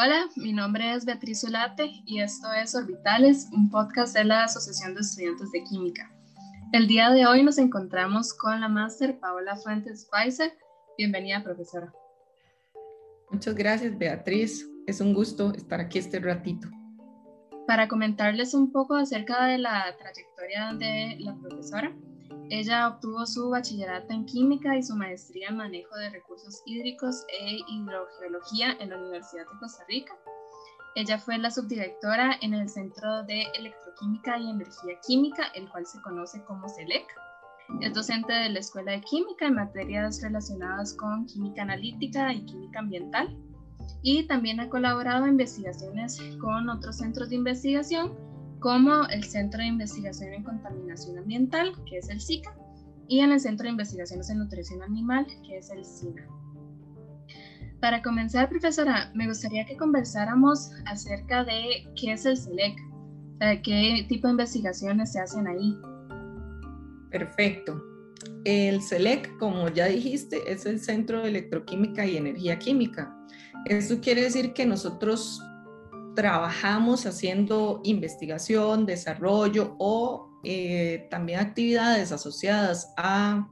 Hola, mi nombre es Beatriz Zulate y esto es Orbitales, un podcast de la Asociación de Estudiantes de Química. El día de hoy nos encontramos con la máster Paola Fuentes Pfizer. Bienvenida, profesora. Muchas gracias, Beatriz. Es un gusto estar aquí este ratito. Para comentarles un poco acerca de la trayectoria de la profesora, ella obtuvo su bachillerato en química y su maestría en manejo de recursos hídricos e hidrogeología en la Universidad de Costa Rica. Ella fue la subdirectora en el Centro de Electroquímica y Energía Química, el cual se conoce como CELEC. Es docente de la Escuela de Química en materias relacionadas con química analítica y química ambiental. Y también ha colaborado en investigaciones con otros centros de investigación como el Centro de Investigación en Contaminación Ambiental, que es el SICA, y en el Centro de Investigaciones en Nutrición Animal, que es el SINA. Para comenzar, profesora, me gustaría que conversáramos acerca de qué es el CELEC, qué tipo de investigaciones se hacen ahí. Perfecto. El CELEC, como ya dijiste, es el Centro de Electroquímica y Energía Química. Eso quiere decir que nosotros trabajamos haciendo investigación, desarrollo o eh, también actividades asociadas a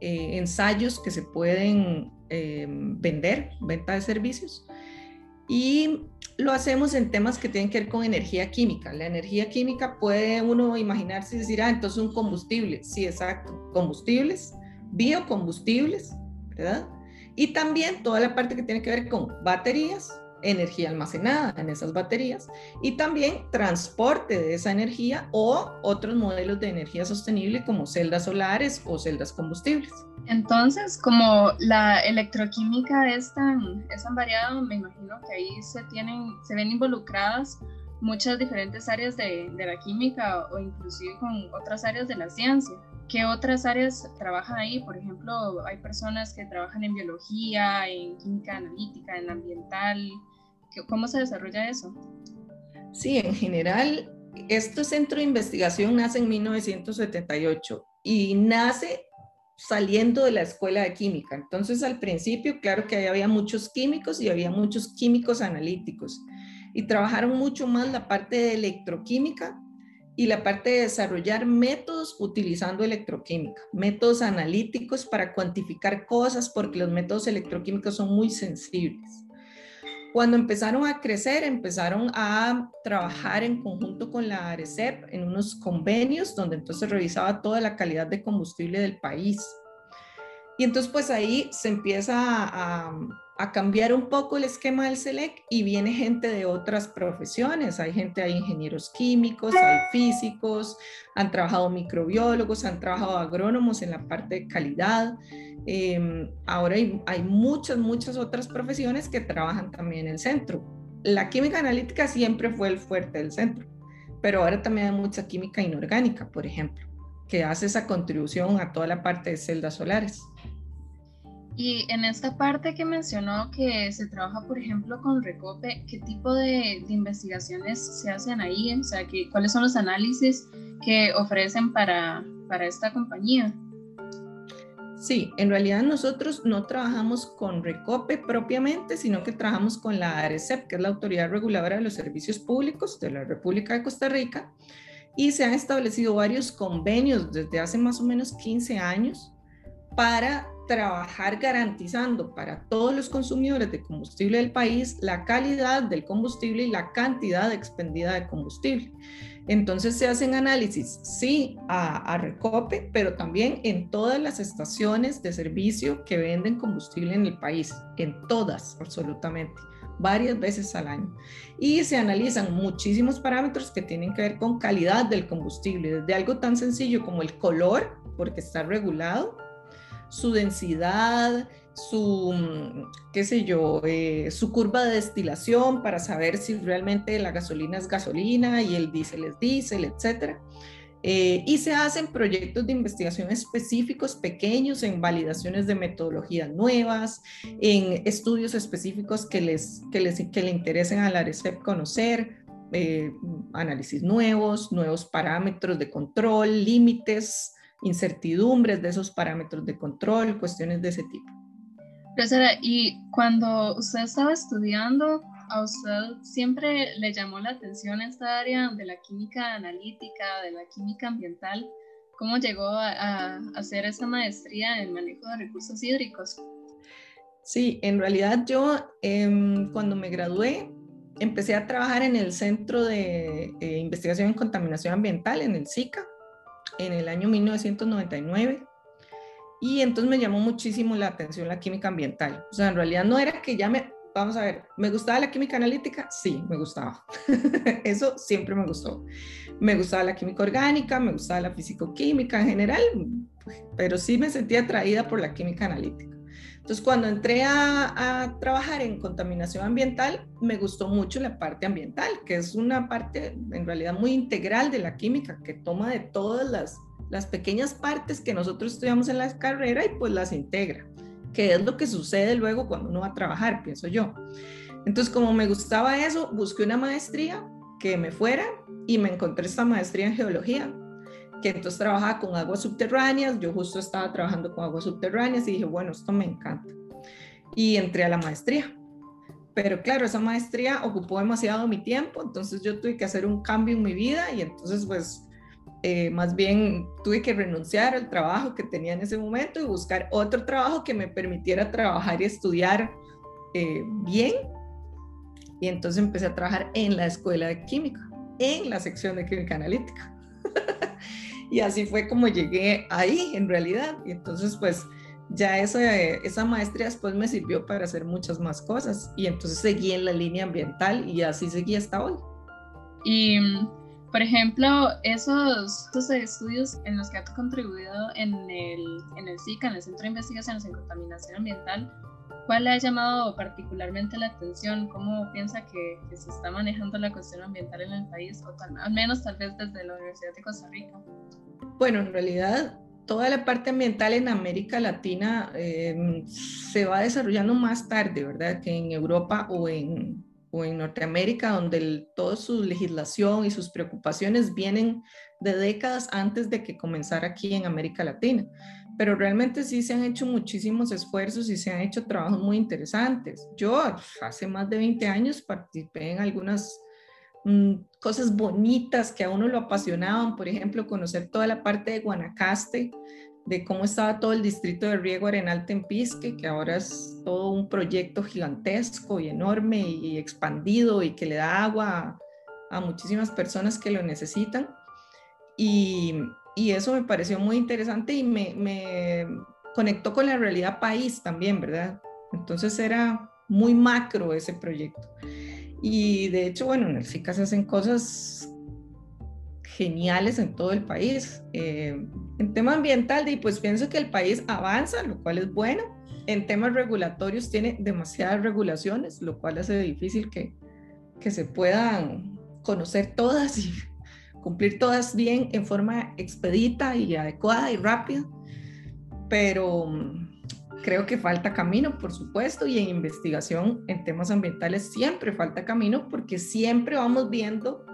eh, ensayos que se pueden eh, vender, venta de servicios. Y lo hacemos en temas que tienen que ver con energía química. La energía química puede uno imaginarse y decir, ah, entonces un combustible. Sí, exacto. Combustibles, biocombustibles, ¿verdad? Y también toda la parte que tiene que ver con baterías, energía almacenada en esas baterías y también transporte de esa energía o otros modelos de energía sostenible como celdas solares o celdas combustibles. Entonces, como la electroquímica es tan, es tan variada, me imagino que ahí se, tienen, se ven involucradas muchas diferentes áreas de, de la química o inclusive con otras áreas de la ciencia. ¿Qué otras áreas trabajan ahí? Por ejemplo, hay personas que trabajan en biología, en química analítica, en ambiental, ¿Cómo se desarrolla eso? Sí, en general, este centro de investigación nace en 1978 y nace saliendo de la escuela de química. Entonces, al principio, claro que había muchos químicos y había muchos químicos analíticos y trabajaron mucho más la parte de electroquímica y la parte de desarrollar métodos utilizando electroquímica, métodos analíticos para cuantificar cosas porque los métodos electroquímicos son muy sensibles. Cuando empezaron a crecer, empezaron a trabajar en conjunto con la ARECEP en unos convenios donde entonces revisaba toda la calidad de combustible del país. Y entonces pues ahí se empieza a, a cambiar un poco el esquema del SELEC y viene gente de otras profesiones. Hay gente, hay ingenieros químicos, hay físicos, han trabajado microbiólogos, han trabajado agrónomos en la parte de calidad. Em, ahora hay, hay, muchas, muchas otras profesiones que trabajan también en el centro. La química analítica siempre fue el fuerte del centro, pero ahora también hay mucha química inorgánica, por ejemplo, que hace esa contribución a toda la parte de celdas solares. Y en esta parte que mencionó que se trabaja, por ejemplo, con Recope, ¿qué tipo de, de investigaciones se hacen ahí? O sea, que, ¿cuáles son los análisis que ofrecen para, para esta compañía? Sí, en realidad nosotros no trabajamos con Recope propiamente, sino que trabajamos con la ARECEP, que es la Autoridad Reguladora de los Servicios Públicos de la República de Costa Rica, y se han establecido varios convenios desde hace más o menos 15 años para trabajar garantizando para todos los consumidores de combustible del país la calidad del combustible y la cantidad expendida de combustible. Entonces se hacen análisis, sí, a, Recope, pero también en todas las estaciones de servicio que venden combustible en el país, en todas, absolutamente, varias veces al año. Y se analizan muchísimos parámetros que tienen que ver con calidad del combustible, desde algo tan sencillo como el color, porque está regulado, su densidad, su, mm, qué sé yo, eh, su curva de destilación para saber si realmente la gasolina es gasolina y el diésel es diésel, etc. Eh, y se hacen proyectos de investigación específicos pequeños en validaciones de metodologías nuevas, en estudios específicos que les, que les que le interesen a la ARECEP conocer, eh, análisis nuevos, nuevos parámetros de control, límites, incertidumbres de esos parámetros de control, cuestiones de ese tipo. Profesora, y cuando usted estaba estudiando, a usted siempre le llamó la atención esta área de la química analítica, de la química ambiental. ¿Cómo llegó a, hacer esa maestría en manejo de recursos hídricos? Sí, en realidad yo em, cuando me gradué empecé a trabajar en el Centro de eh, Investigación en Contaminación Ambiental, en el SICA, en el año 1999. Y entonces me llamó muchísimo la atención la química ambiental. O sea, en realidad no era que ya me, vamos a ver, ¿me gustaba la química analítica? Sí, me gustaba. Eso siempre me gustó. Me gustaba la química orgánica, me gustaba la físico-química en general, pero sí me sentía atraída por la química analítica. Entonces, cuando entré a, trabajar en contaminación ambiental, me gustó mucho la parte ambiental, que es una parte en realidad muy integral de la química, que toma de todas las, las pequeñas partes que nosotros estudiamos en la carrera y pues las integra, que es lo que sucede luego cuando uno va a trabajar, pienso yo. Entonces, como me gustaba eso, busqué una maestría que me fuera y me encontré esta maestría en geología que entonces trabajaba con aguas subterráneas, yo justo estaba trabajando con aguas subterráneas y dije, bueno, esto me encanta. Y entré a la maestría. Pero claro, esa maestría ocupó demasiado mi tiempo, entonces yo tuve que hacer un cambio en mi vida y entonces pues eh, más bien tuve que renunciar al trabajo que tenía en ese momento y buscar otro trabajo que me permitiera trabajar y estudiar eh, bien. Y entonces empecé a trabajar en la escuela de química, en la sección de química analítica. y así fue como llegué ahí en realidad. Y entonces pues ya esa, esa maestría después me sirvió para hacer muchas más cosas y entonces seguí en la línea ambiental y así seguí hasta hoy. Y por ejemplo, esos, esos estudios en los que ha contribuido en el, en el SICA, en el Centro de Investigaciones en Contaminación Ambiental, ¿Cuál le ha llamado particularmente la atención? ¿Cómo piensa que, se está manejando la cuestión ambiental en el país? O al menos tal vez desde la Universidad de Costa Rica. Bueno, en realidad toda la parte ambiental en América Latina em, se va desarrollando más tarde, ¿verdad? Que en Europa o en, o en Norteamérica, donde toda su legislación y sus preocupaciones vienen de décadas antes de que comenzara aquí en América Latina pero realmente sí se han hecho muchísimos esfuerzos y se han hecho trabajos muy interesantes. Yo hace más de 20 años participé en algunas mm, cosas bonitas que a uno lo apasionaban, por ejemplo, conocer toda la parte de Guanacaste, de cómo estaba todo el distrito de riego Arenal Tempisque, que ahora es todo un proyecto gigantesco y enorme y expandido y que le da agua a, muchísimas personas que lo necesitan. Y, eso me pareció muy interesante y me, me, conectó con la realidad país también, ¿verdad? Entonces era muy macro ese proyecto. Y de hecho, bueno, en el SICA se hacen cosas geniales en todo el país. Eh, en tema ambiental, pues pienso que el país avanza, lo cual es bueno. En temas regulatorios tiene demasiadas regulaciones, lo cual hace difícil que, que se puedan conocer todas y cumplir todas bien en forma expedita y adecuada y rápida, pero mm, creo que falta camino, por supuesto, y en investigación en temas ambientales siempre falta camino porque siempre vamos viendo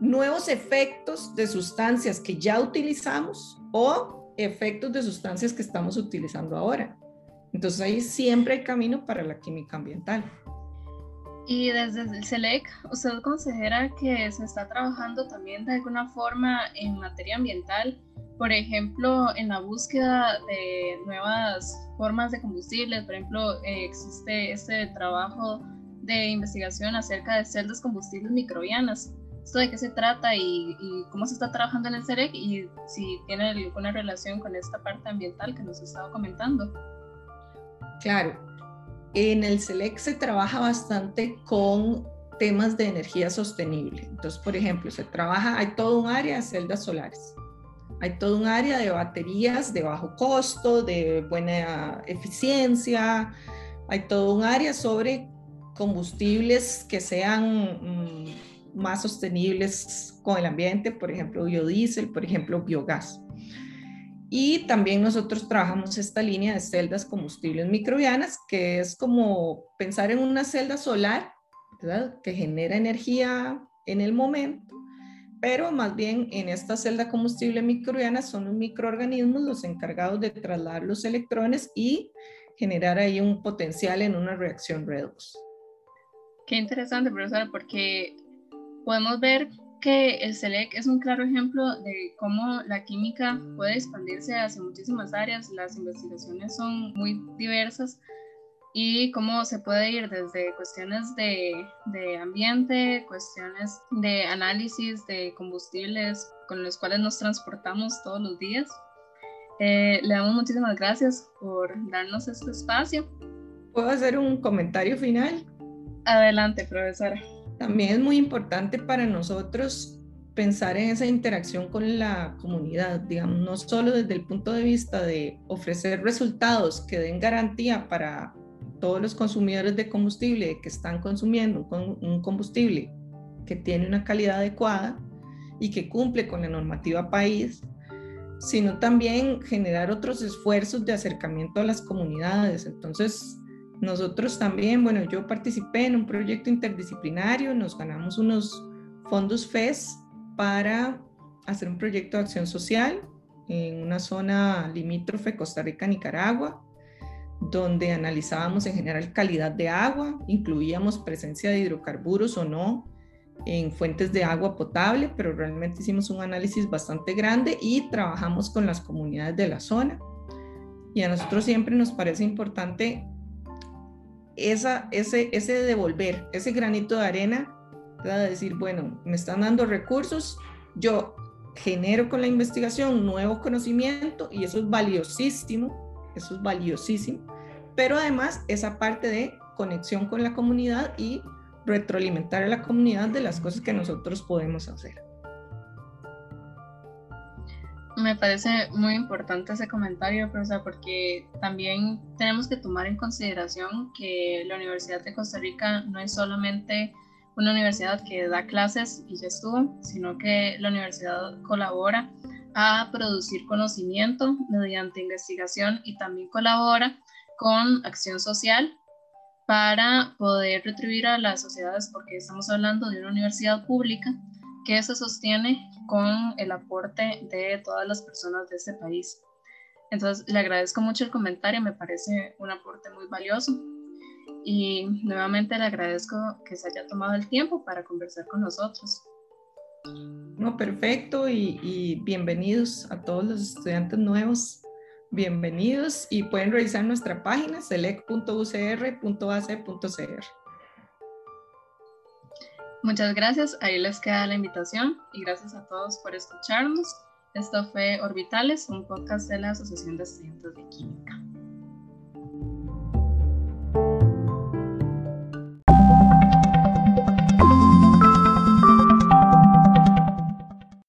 nuevos efectos de sustancias que ya utilizamos o efectos de sustancias que estamos utilizando ahora. Entonces ahí siempre hay camino para la química ambiental. Y desde el SELEC, ¿usted considera que se está trabajando también de alguna forma en materia ambiental? Por ejemplo, en la búsqueda de nuevas formas de combustibles. Por ejemplo, eh, existe este trabajo de investigación acerca de celdas combustibles microbianas. ¿Esto de qué se trata y, y cómo se está trabajando en el SELEC y si tiene alguna relación con esta parte ambiental que nos estaba comentando? Claro, en el SELEC se trabaja bastante con temas de energía sostenible. Entonces, por ejemplo, se trabaja, hay todo un área de celdas solares, hay todo un área de baterías de bajo costo, de buena eficiencia, hay todo un área sobre combustibles que sean mm, más sostenibles con el ambiente, por ejemplo, biodiesel, por ejemplo, biogás. Y también nosotros trabajamos esta línea de celdas combustibles microbianas, que es como pensar en una celda solar, ¿verdad? Que genera energía en el momento, pero más bien en esta celda combustible microbiana son los microorganismos los encargados de trasladar los electrones y generar ahí un potencial en una reacción redox. Qué interesante, profesora, porque podemos ver que el SELEC es un claro ejemplo de cómo la química puede expandirse hacia muchísimas áreas, las investigaciones son muy diversas y cómo se puede ir desde cuestiones de, de ambiente, cuestiones de análisis de combustibles con los cuales nos transportamos todos los días. Eh, le damos muchísimas gracias por darnos este espacio. ¿Puedo hacer un comentario final? Adelante, profesora. También es muy importante para nosotros pensar en esa interacción con la comunidad, digamos, no solo desde el punto de vista de ofrecer resultados que den garantía para todos los consumidores de combustible que están consumiendo un combustible que tiene una calidad adecuada y que cumple con la normativa país, sino también generar otros esfuerzos de acercamiento a las comunidades. Entonces, nosotros también, bueno, yo participé en un proyecto interdisciplinario, nos ganamos unos fondos FES para hacer un proyecto de acción social en una zona limítrofe Costa Rica-Nicaragua, donde analizábamos en general calidad de agua, incluíamos presencia de hidrocarburos o no en fuentes de agua potable, pero realmente hicimos un análisis bastante grande y trabajamos con las comunidades de la zona. Y a nosotros siempre nos parece importante esa, ese, ese devolver, ese granito de arena, de decir, bueno, me están dando recursos, yo genero con la investigación nuevo conocimiento y eso es valiosísimo, eso es valiosísimo, pero además esa parte de conexión con la comunidad y retroalimentar a la comunidad de las cosas que nosotros podemos hacer. Me parece muy importante ese comentario, porque también tenemos que tomar en consideración que la Universidad de Costa Rica no es solamente una universidad que da clases y ya estuvo, sino que la universidad colabora a producir conocimiento mediante investigación y también colabora con acción social para poder retribuir a las sociedades, porque estamos hablando de una universidad pública que se sostiene con el aporte de todas las personas de este país. Entonces, le agradezco mucho el comentario, me parece un aporte muy valioso. Y nuevamente le agradezco que se haya tomado el tiempo para conversar con nosotros. No, perfecto y, y bienvenidos a todos los estudiantes nuevos. Bienvenidos y pueden revisar nuestra página select.ucr.ac.cr. Muchas gracias, ahí les queda la invitación y gracias a todos por escucharnos. Esto fue Orbitales, un podcast de la Asociación de Estudiantes de Química.